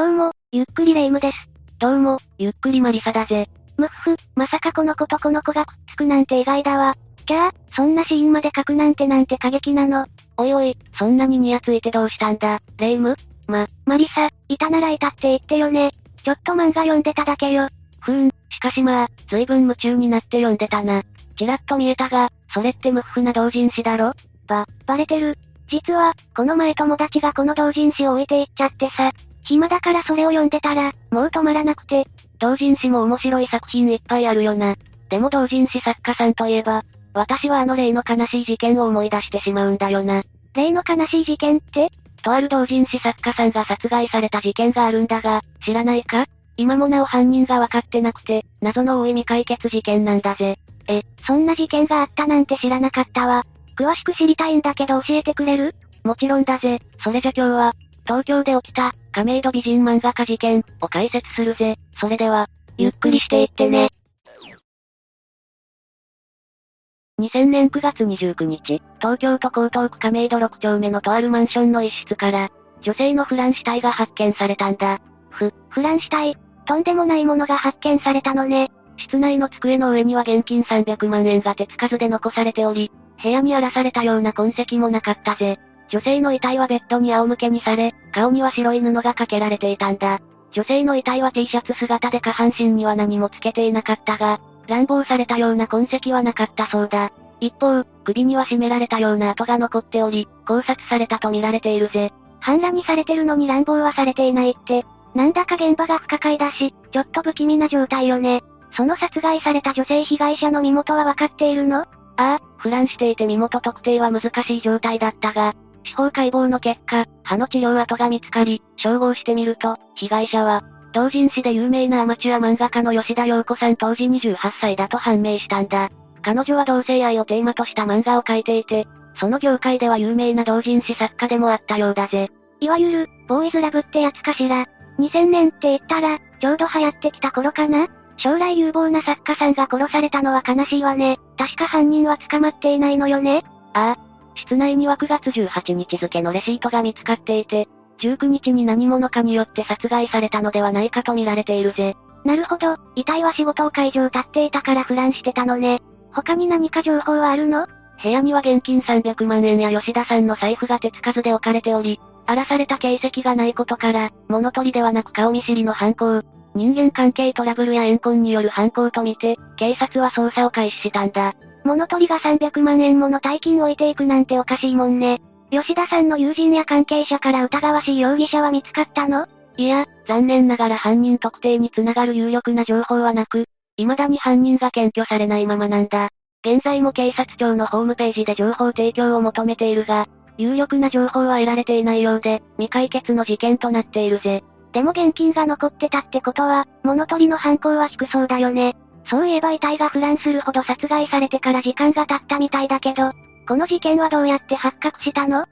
どうも、ゆっくりレ夢ムです。どうも、ゆっくりマリサだぜ。むっふ、まさかこの子とこの子がくっつくなんて意外だわ。キャー、そんなシーンまで書くなんてなんて過激なの。おいおい、そんなにニヤついてどうしたんだ、レ夢ム？ま、マリサ、いたならいたって言ってよね。ちょっと漫画読んでただけよ。ふーん、しかしまあ、随分夢中になって読んでたな。ちらっと見えたが、それってムッフな同人誌だろ？ば、バレてる。実は、この前友達がこの同人誌を置いていっちゃってさ、暇だからそれを読んでたら、もう止まらなくて。同人誌も面白い作品いっぱいあるよな。でも同人誌作家さんといえば、私はあの例の悲しい事件を思い出してしまうんだよな。例の悲しい事件って？とある同人誌作家さんが殺害された事件があるんだが、知らないか？今もなお犯人が分かってなくて、謎の多い未解決事件なんだぜ。え、そんな事件があったなんて知らなかったわ。詳しく知りたいんだけど教えてくれる？もちろんだぜ。それじゃ今日は、東京で起きた、亀戸美人漫画家事件を解説するぜ。それでは、ゆっくりしていってね。2000年9月29日、東京都江東区亀戸6丁目のとあるマンションの一室から、女性のフラン死体が発見されたんだ。ふ、フラン死体とんでもないものが発見されたのね。室内の机の上には現金300万円が手つかずで残されており、部屋に荒らされたような痕跡もなかったぜ。女性の遺体はベッドに仰向けにされ、顔には白い布がかけられていたんだ。女性の遺体は T シャツ姿で下半身には何もつけていなかったが、乱暴されたような痕跡はなかったそうだ。一方、首には絞められたような跡が残っており、考察されたと見られているぜ。半裸にされてるのに乱暴はされていないって、なんだか現場が不可解だし、ちょっと不気味な状態よね。その殺害された女性被害者の身元はわかっているの？ああ、フランしていて身元特定は難しい状態だったが、司法解剖の結果、歯の治療跡が見つかり、照合してみると、被害者は、同人誌で有名なアマチュア漫画家の吉田陽子さん当時28歳だと判明したんだ。彼女は同性愛をテーマとした漫画を描いていて、その業界では有名な同人誌作家でもあったようだぜ。いわゆる、ボーイズラブってやつかしら。2000年って言ったら、ちょうど流行ってきた頃かな将来有望な作家さんが殺されたのは悲しいわね。確か犯人は捕まっていないのよねああ。室内には9月18日付のレシートが見つかっていて、19日に何者かによって殺害されたのではないかと見られているぜ。なるほど、遺体は仕事を会場立っていたからフランしてたのね。他に何か情報はあるの？部屋には現金300万円や吉田さんの財布が手つかずで置かれており、荒らされた形跡がないことから、物取りではなく顔見知りの犯行、人間関係トラブルや怨恨による犯行とみて、警察は捜査を開始したんだ。物取りが300万円もの大金を置いていくなんておかしいもんね。吉田さんの友人や関係者から疑わしい容疑者は見つかったの？いや、残念ながら犯人特定につながる有力な情報はなく、未だに犯人が検挙されないままなんだ。現在も警察庁のホームページで情報提供を求めているが、有力な情報は得られていないようで、未解決の事件となっているぜ。でも現金が残ってたってことは、物取りの犯行は低そうだよね。そういえば遺体がフランするほど殺害されてから時間が経ったみたいだけど、この事件はどうやって発覚したの？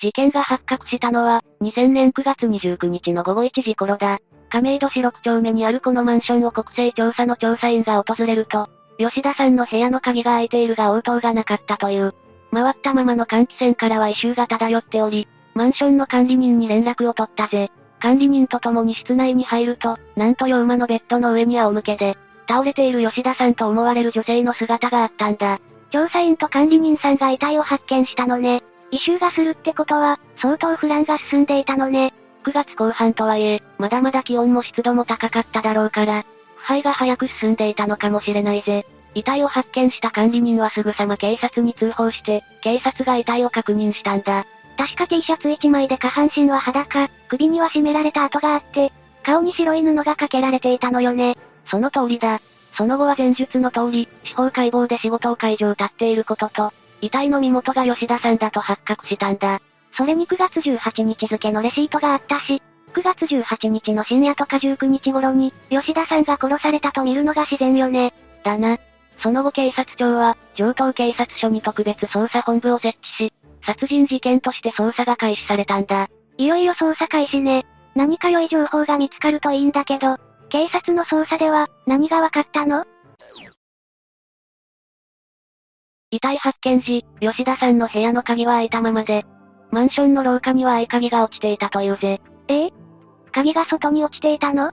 事件が発覚したのは、2000年9月29日の午後1時頃だ。亀戸市6丁目にあるこのマンションを国勢調査の調査員が訪れると、吉田さんの部屋の鍵が開いているが応答がなかったという。回ったままの換気扇からは異臭が漂っており、マンションの管理人に連絡を取ったぜ。管理人と共に室内に入ると、なんと洋馬のベッドの上に仰向けで、倒れている吉田さんと思われる女性の姿があったんだ。調査員と管理人さんが遺体を発見したのね。異臭がするってことは、相当不乱が進んでいたのね。9月後半とはいえ、まだまだ気温も湿度も高かっただろうから、腐敗が早く進んでいたのかもしれないぜ。遺体を発見した管理人はすぐさま警察に通報して、警察が遺体を確認したんだ。確か T シャツ1枚で下半身は裸、首には絞められた跡があって、顔に白い布がかけられていたのよね。その通りだ。その後は前述の通り、司法解剖で仕事を会場立っていることと、遺体の身元が吉田さんだと発覚したんだ。それに9月18日付のレシートがあったし、9月18日の深夜とか19日頃に、吉田さんが殺されたと見るのが自然よね。だな。その後警察庁は、上東警察署に特別捜査本部を設置し、殺人事件として捜査が開始されたんだ。いよいよ捜査開始ね。何か良い情報が見つかるといいんだけど、警察の捜査では、何が分かったの？遺体発見時、吉田さんの部屋の鍵は開いたままで、マンションの廊下には合鍵が落ちていたというぜ。え？え鍵が外に落ちていたの？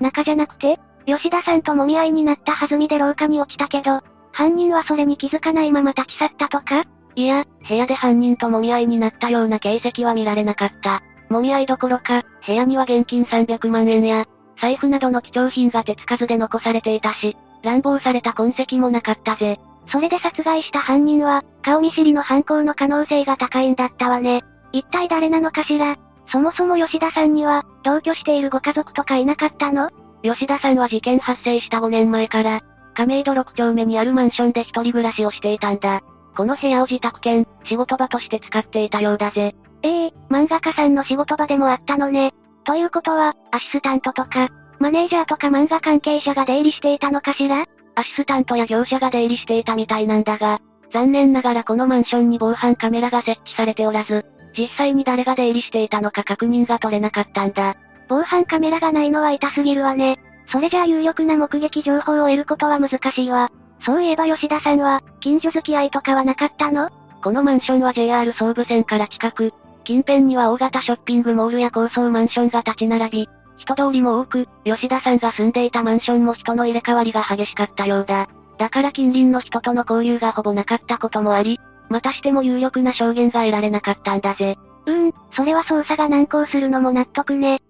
中じゃなくて？吉田さんと揉み合いになった弾みで廊下に落ちたけど、犯人はそれに気づかないまま立ち去ったとか？いや、部屋で犯人と揉み合いになったような形跡は見られなかった。揉み合いどころか、部屋には現金300万円や、財布などの貴重品が手つかずで残されていたし、乱暴された痕跡もなかったぜ。それで殺害した犯人は、顔見知りの犯行の可能性が高いんだったわね。一体誰なのかしら？そもそも吉田さんには、同居しているご家族とかいなかったの？吉田さんは事件発生した5年前から、亀戸6丁目にあるマンションで一人暮らしをしていたんだ。この部屋を自宅兼、仕事場として使っていたようだぜ。ええー、漫画家さんの仕事場でもあったのね。ということは、アシスタントとか、マネージャーとか漫画関係者が出入りしていたのかしら？アシスタントや業者が出入りしていたみたいなんだが、残念ながらこのマンションに防犯カメラが設置されておらず、実際に誰が出入りしていたのか確認が取れなかったんだ。防犯カメラがないのは痛すぎるわね。それじゃあ有力な目撃情報を得ることは難しいわ。そういえば吉田さんは、近所付き合いとかはなかったの？このマンションは JR 総武線から近く、近辺には大型ショッピングモールや高層マンションが立ち並び、人通りも多く、吉田さんが住んでいたマンションも人の入れ替わりが激しかったようだ。だから近隣の人との交流がほぼなかったこともあり、またしても有力な証言が得られなかったんだぜ。うーん、それは捜査が難航するのも納得ね。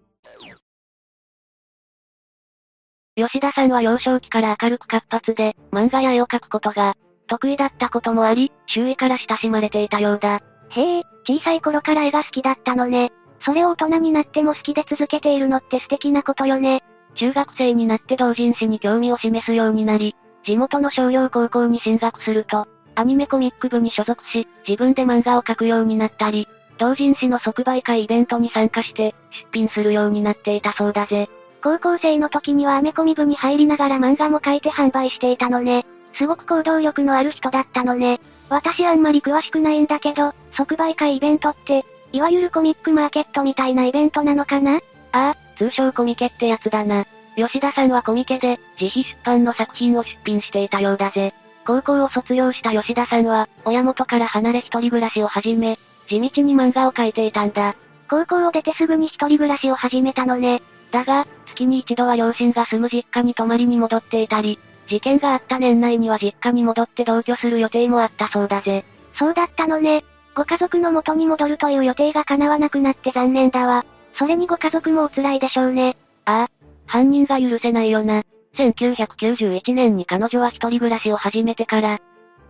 吉田さんは幼少期から明るく活発で、漫画や絵を描くことが、得意だったこともあり、周囲から親しまれていたようだ。へえ、小さい頃から絵が好きだったのね。それを大人になっても好きで続けているのって素敵なことよね。中学生になって同人誌に興味を示すようになり、地元の商業高校に進学すると、アニメコミック部に所属し、自分で漫画を描くようになったり、同人誌の即売会イベントに参加して、出品するようになっていたそうだぜ。高校生の時にはアメコミ部に入りながら漫画も描いて販売していたのね。すごく行動力のある人だったのね。私あんまり詳しくないんだけど、即売会イベントって、いわゆるコミックマーケットみたいなイベントなのかな？ああ、通称コミケってやつだな。吉田さんはコミケで、自費出版の作品を出品していたようだぜ。高校を卒業した吉田さんは、親元から離れ一人暮らしを始め、地道に漫画を描いていたんだ。高校を出てすぐに一人暮らしを始めたのね。だが、月に一度は両親が住む実家に泊まりに戻っていたり、事件があった年内には実家に戻って同居する予定もあったそうだぜ。そうだったのね。ご家族の元に戻るという予定が叶わなくなって残念だわ。それにご家族もお辛いでしょうね。ああ、犯人が許せないよな。1991年に彼女は一人暮らしを始めてから、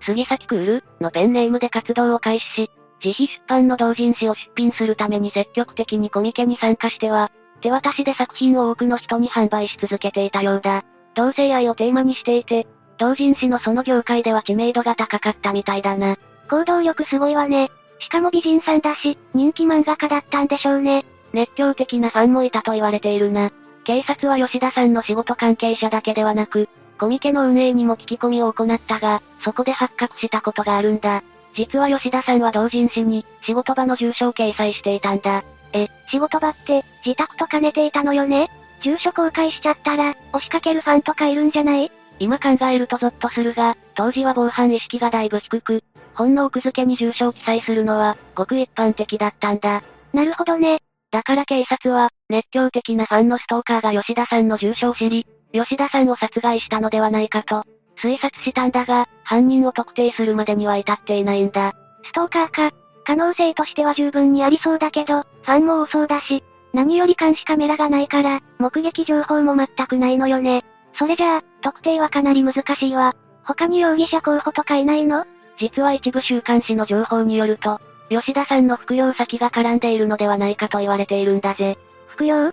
杉崎クールのペンネームで活動を開始し、自費出版の同人誌を出品するために積極的にコミケに参加しては、手渡しで作品を多くの人に販売し続けていたようだ。同性愛をテーマにしていて、同人誌のその業界では知名度が高かったみたいだな。行動力すごいわね。しかも美人さんだし、人気漫画家だったんでしょうね。熱狂的なファンもいたと言われているな。警察は吉田さんの仕事関係者だけではなく、コミケの運営にも聞き込みを行ったが、そこで発覚したことがあるんだ。実は吉田さんは同人誌に、仕事場の住所を掲載していたんだ。え、仕事場って、自宅と兼ねていたのよね？住所公開しちゃったら、押しかけるファンとかいるんじゃない？今考えるとゾッとするが、当時は防犯意識がだいぶ低く、本の奥付けに住所を記載するのは、ごく一般的だったんだ。なるほどね。だから警察は、熱狂的なファンのストーカーが吉田さんの住所を知り、吉田さんを殺害したのではないかと、推察したんだが、犯人を特定するまでには至っていないんだ。ストーカーか。可能性としては十分にありそうだけど、ファンも多そうだし、何より監視カメラがないから、目撃情報も全くないのよね。それじゃあ、特定はかなり難しいわ。他に容疑者候補とかいないの？実は一部週刊誌の情報によると、吉田さんの服用先が絡んでいるのではないかと言われているんだぜ。服用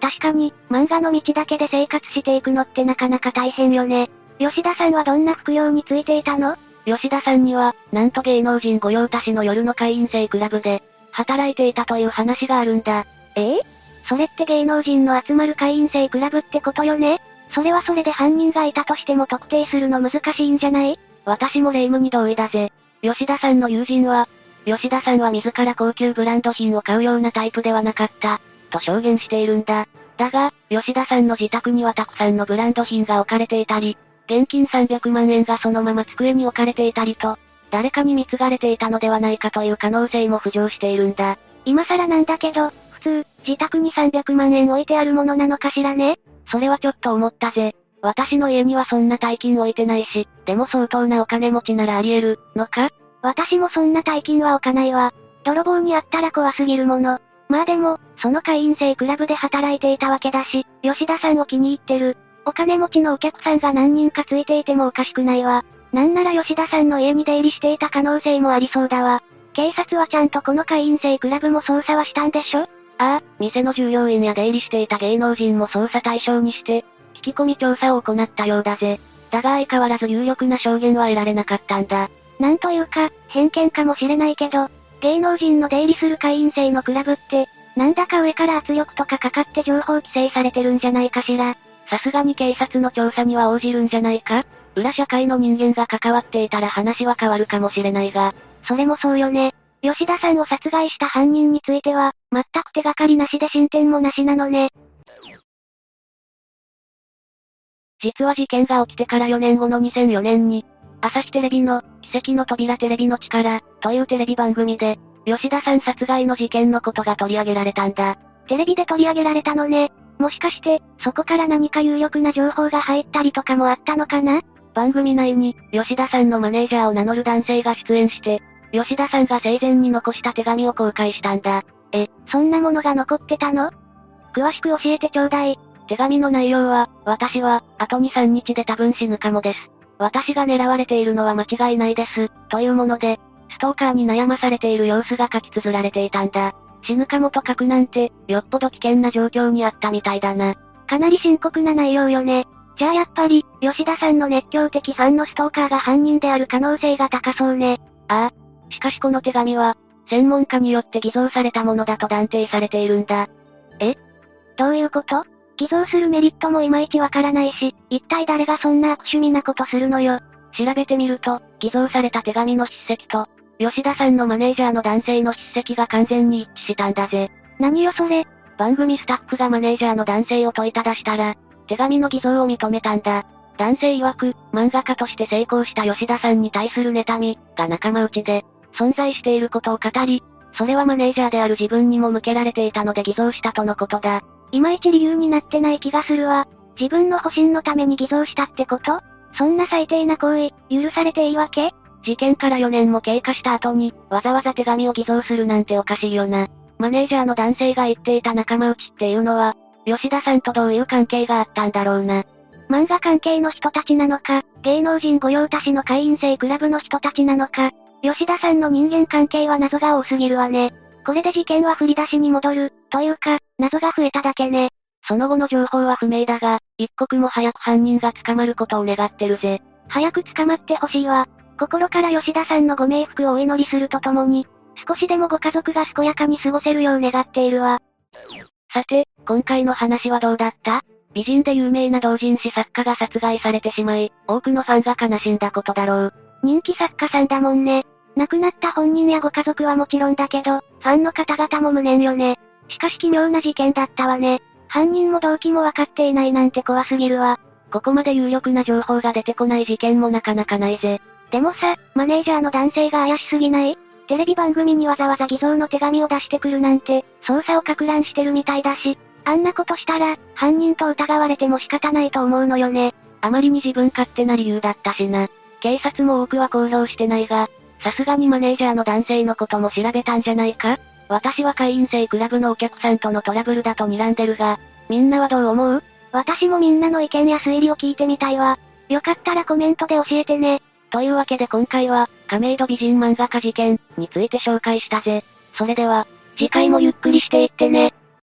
確かに、漫画の道だけで生活していくのってなかなか大変よね。吉田さんはどんな服用についていたの？吉田さんには、なんと芸能人御用達の夜の会員制クラブで、働いていたという話があるんだ。ええそれって芸能人の集まる会員制クラブってことよね？それはそれで犯人がいたとしても特定するの難しいんじゃない？私も霊夢に同意だぜ。吉田さんの友人は、吉田さんは自ら高級ブランド品を買うようなタイプではなかった、と証言しているんだ。だが、吉田さんの自宅にはたくさんのブランド品が置かれていたり、現金300万円がそのまま机に置かれていたりと、誰かに貢がれていたのではないかという可能性も浮上しているんだ。今更なんだけど、普通、自宅に300万円置いてあるものなのかしらね？それはちょっと思ったぜ。私の家にはそんな大金置いてないし、でも相当なお金持ちならあり得る、のか？私もそんな大金は置かないわ。泥棒にあったら怖すぎるもの。まあでも、その会員制クラブで働いていたわけだし、吉田さんを気に入ってる。お金持ちのお客さんが何人かついていてもおかしくないわ。なんなら吉田さんの家に出入りしていた可能性もありそうだわ。警察はちゃんとこの会員制クラブも捜査はしたんでしょ？ああ、店の従業員や出入りしていた芸能人も捜査対象にして、聞き込み調査を行ったようだぜ。だが相変わらず有力な証言は得られなかったんだ。なんというか、偏見かもしれないけど、芸能人の出入りする会員制のクラブって、なんだか上から圧力とかかかって情報規制されてるんじゃないかしら。さすがに警察の調査には応じるんじゃないか？裏社会の人間が関わっていたら話は変わるかもしれないが。それもそうよね。吉田さんを殺害した犯人については、全く手がかりなしで進展もなしなのね。実は事件が起きてから4年後の2004年に、朝日テレビの、奇跡の扉テレビの力、というテレビ番組で、吉田さん殺害の事件のことが取り上げられたんだ。テレビで取り上げられたのね。もしかして、そこから何か有力な情報が入ったりとかもあったのかな？番組内に、吉田さんのマネージャーを名乗る男性が出演して、吉田さんが生前に残した手紙を公開したんだ。え、そんなものが残ってたの？詳しく教えてちょうだい。手紙の内容は、私は、あと2、3日で多分死ぬかもです。私が狙われているのは間違いないです、というもので、ストーカーに悩まされている様子が書き綴られていたんだ。死ぬかもと書くなんて、よっぽど危険な状況にあったみたいだな。かなり深刻な内容よね。じゃあやっぱり、吉田さんの熱狂的ファンのストーカーが犯人である可能性が高そうね。ああ。しかしこの手紙は、専門家によって偽造されたものだと断定されているんだ。え？どういうこと？偽造するメリットもいまいちわからないし、一体誰がそんな悪趣味なことするのよ。調べてみると、偽造された手紙の筆跡と、吉田さんのマネージャーの男性の筆跡が完全に一致したんだぜ。何よそれ。番組スタッフがマネージャーの男性を問いただしたら、手紙の偽造を認めたんだ。男性曰く、漫画家として成功した吉田さんに対する妬み、が仲間内で、存在していることを語り、それはマネージャーである自分にも向けられていたので偽造したとのことだ。いまいち理由になってない気がするわ。自分の保身のために偽造したってこと？そんな最低な行為、許されていいわけ？事件から4年も経過した後に、わざわざ手紙を偽造するなんておかしいよな。マネージャーの男性が言っていた仲間内っていうのは、吉田さんとどういう関係があったんだろうな。漫画関係の人たちなのか、芸能人御用達の会員制クラブの人たちなのか、吉田さんの人間関係は謎が多すぎるわね。これで事件は振り出しに戻る、というか、謎が増えただけね。その後の情報は不明だが、一刻も早く犯人が捕まることを願ってるぜ。早く捕まってほしいわ。心から吉田さんのご冥福をお祈りするとともに、少しでもご家族が健やかに過ごせるよう願っているわ。さて、今回の話はどうだった？美人で有名な同人誌作家が殺害されてしまい、多くのファンが悲しんだことだろう。人気作家さんだもんね。亡くなった本人やご家族はもちろんだけど、ファンの方々も無念よね。しかし奇妙な事件だったわね。犯人も動機も分かっていないなんて怖すぎるわ。ここまで有力な情報が出てこない事件もなかなかないぜ。でもさ、マネージャーの男性が怪しすぎない？テレビ番組にわざわざ偽造の手紙を出してくるなんて、捜査をか乱してるみたいだし、あんなことしたら、犯人と疑われても仕方ないと思うのよね。あまりに自分勝手な理由だったしな。警察も多くは公表してないが、さすがにマネージャーの男性のことも調べたんじゃないか？私は会員制クラブのお客さんとのトラブルだと睨んでるが、みんなはどう思う？私もみんなの意見や推理を聞いてみたいわ。よかったらコメントで教えてね。というわけで今回は、亀戸美人漫画家事件について紹介したぜ。それでは、次回もゆっくりしていってね。